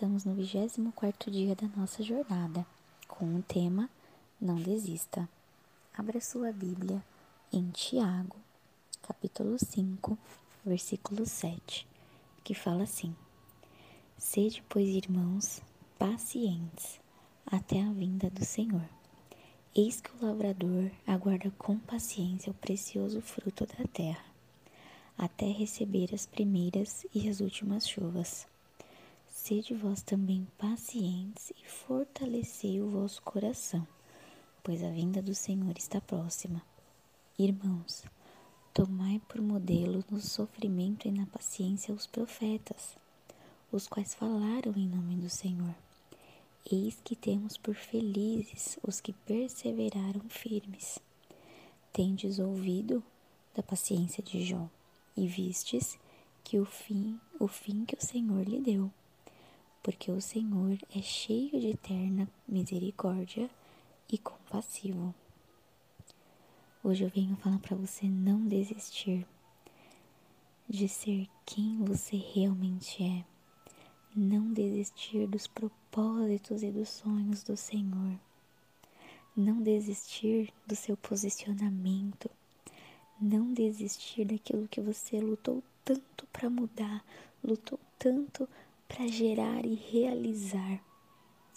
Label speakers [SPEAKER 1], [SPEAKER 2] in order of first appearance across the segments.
[SPEAKER 1] estamos no 24 dia da nossa jornada, com o tema Não desista. Abra sua Bíblia em Tiago, capítulo 5, versículo 7, que fala assim: Sede, pois, irmãos, pacientes até a vinda do Senhor. Eis que o lavrador aguarda com paciência o precioso fruto da terra, até receber as primeiras e as últimas chuvas. Sede vós também pacientes e fortalecei o vosso coração, pois a vinda do Senhor está próxima. Irmãos, tomai por modelo no sofrimento e na paciência os profetas, os quais falaram em nome do Senhor. Eis que temos por felizes os que perseveraram firmes. Tendes ouvido da paciência de Jó e vistes que o fim, o fim que o Senhor lhe deu porque o Senhor é cheio de eterna misericórdia e compassivo. Hoje eu venho falar para você não desistir de ser quem você realmente é. Não desistir dos propósitos e dos sonhos do Senhor. Não desistir do seu posicionamento. Não desistir daquilo que você lutou tanto para mudar, lutou tanto para gerar e realizar.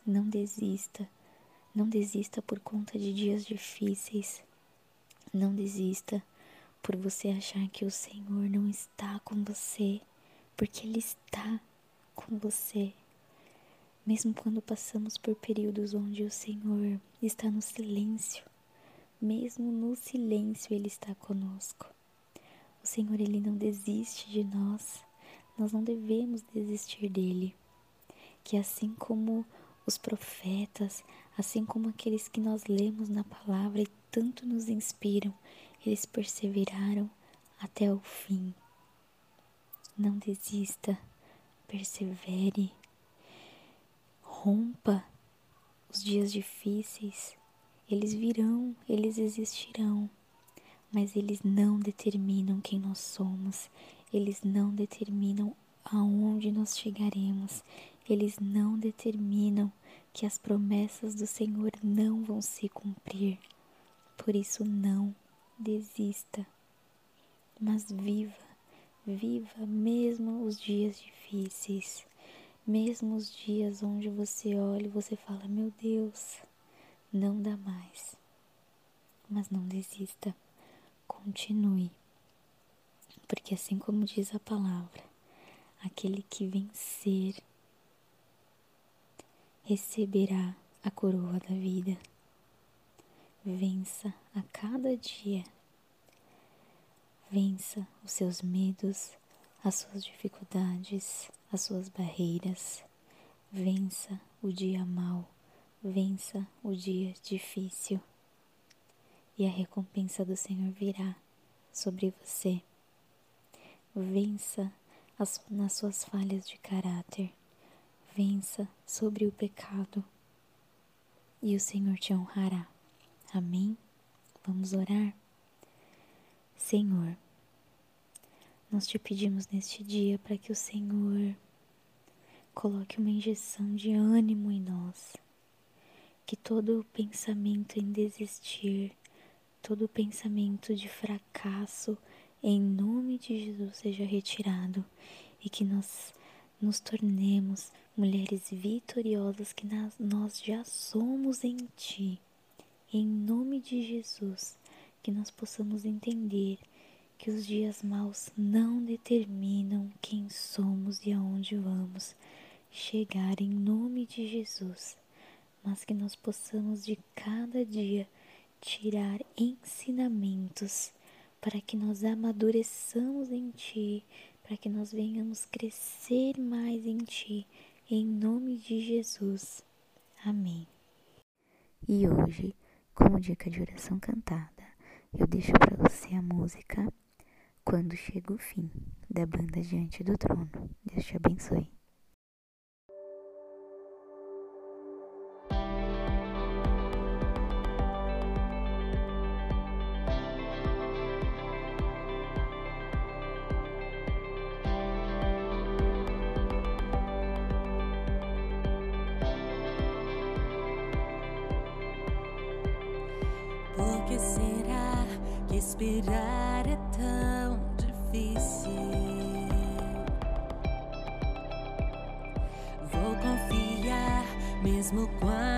[SPEAKER 1] Não desista, não desista por conta de dias difíceis. Não desista por você achar que o Senhor não está com você, porque Ele está com você. Mesmo quando passamos por períodos onde o Senhor está no silêncio, mesmo no silêncio Ele está conosco. O Senhor, Ele não desiste de nós nós não devemos desistir dele. Que assim como os profetas, assim como aqueles que nós lemos na palavra e tanto nos inspiram, eles perseveraram até o fim. Não desista, persevere, rompa os dias difíceis. Eles virão, eles existirão, mas eles não determinam quem nós somos, eles não determinam aonde nós chegaremos, eles não determinam que as promessas do Senhor não vão se cumprir. Por isso, não desista, mas viva, viva mesmo os dias difíceis, mesmo os dias onde você olha e você fala: Meu Deus, não dá mais. Mas não desista, continue porque assim como diz a palavra, aquele que vencer receberá a coroa da vida. Vença a cada dia. Vença os seus medos, as suas dificuldades, as suas barreiras. Vença o dia mau, vença o dia difícil. E a recompensa do Senhor virá sobre você vença as, nas suas falhas de caráter, vença sobre o pecado e o Senhor te honrará. Amém? Vamos orar? Senhor, nós te pedimos neste dia para que o Senhor coloque uma injeção de ânimo em nós, que todo pensamento em desistir, todo pensamento de fracasso, em nome de Jesus seja retirado e que nós nos tornemos mulheres vitoriosas que nós já somos em Ti. Em nome de Jesus, que nós possamos entender que os dias maus não determinam quem somos e aonde vamos chegar em nome de Jesus, mas que nós possamos de cada dia tirar ensinamentos para que nós amadureçamos em Ti, para que nós venhamos crescer mais em Ti, em nome de Jesus. Amém. E hoje, como dica de oração cantada, eu deixo para você a música Quando Chega o Fim, da banda Diante do Trono. Deus te abençoe.
[SPEAKER 2] Por que será que esperar é tão difícil? Vou confiar mesmo quando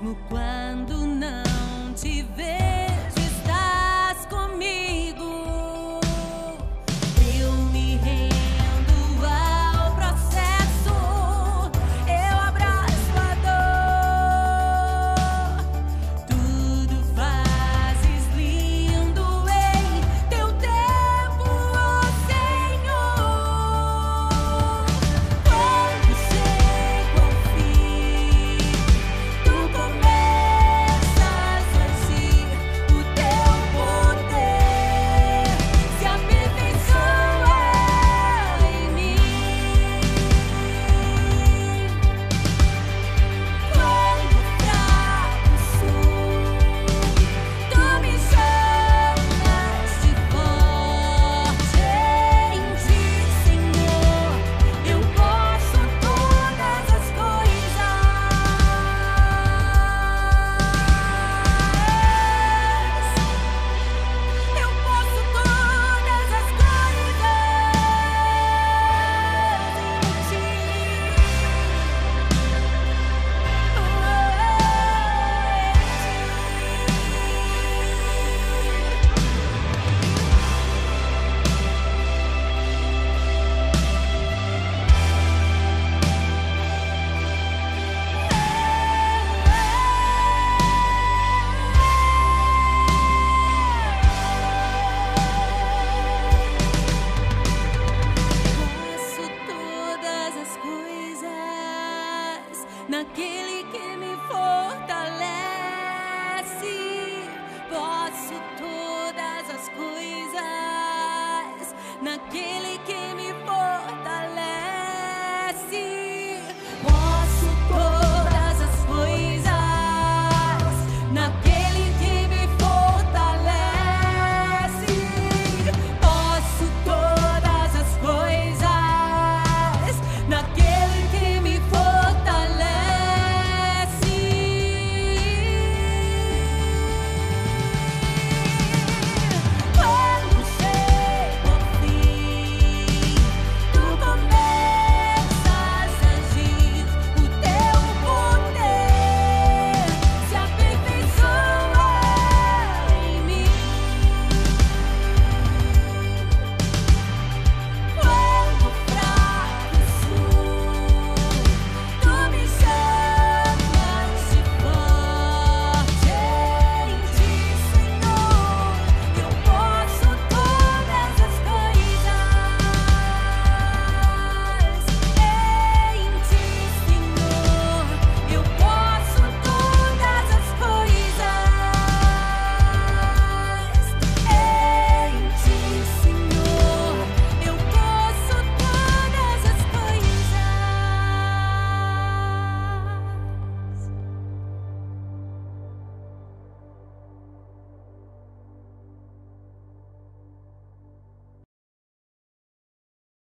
[SPEAKER 2] mesmo quando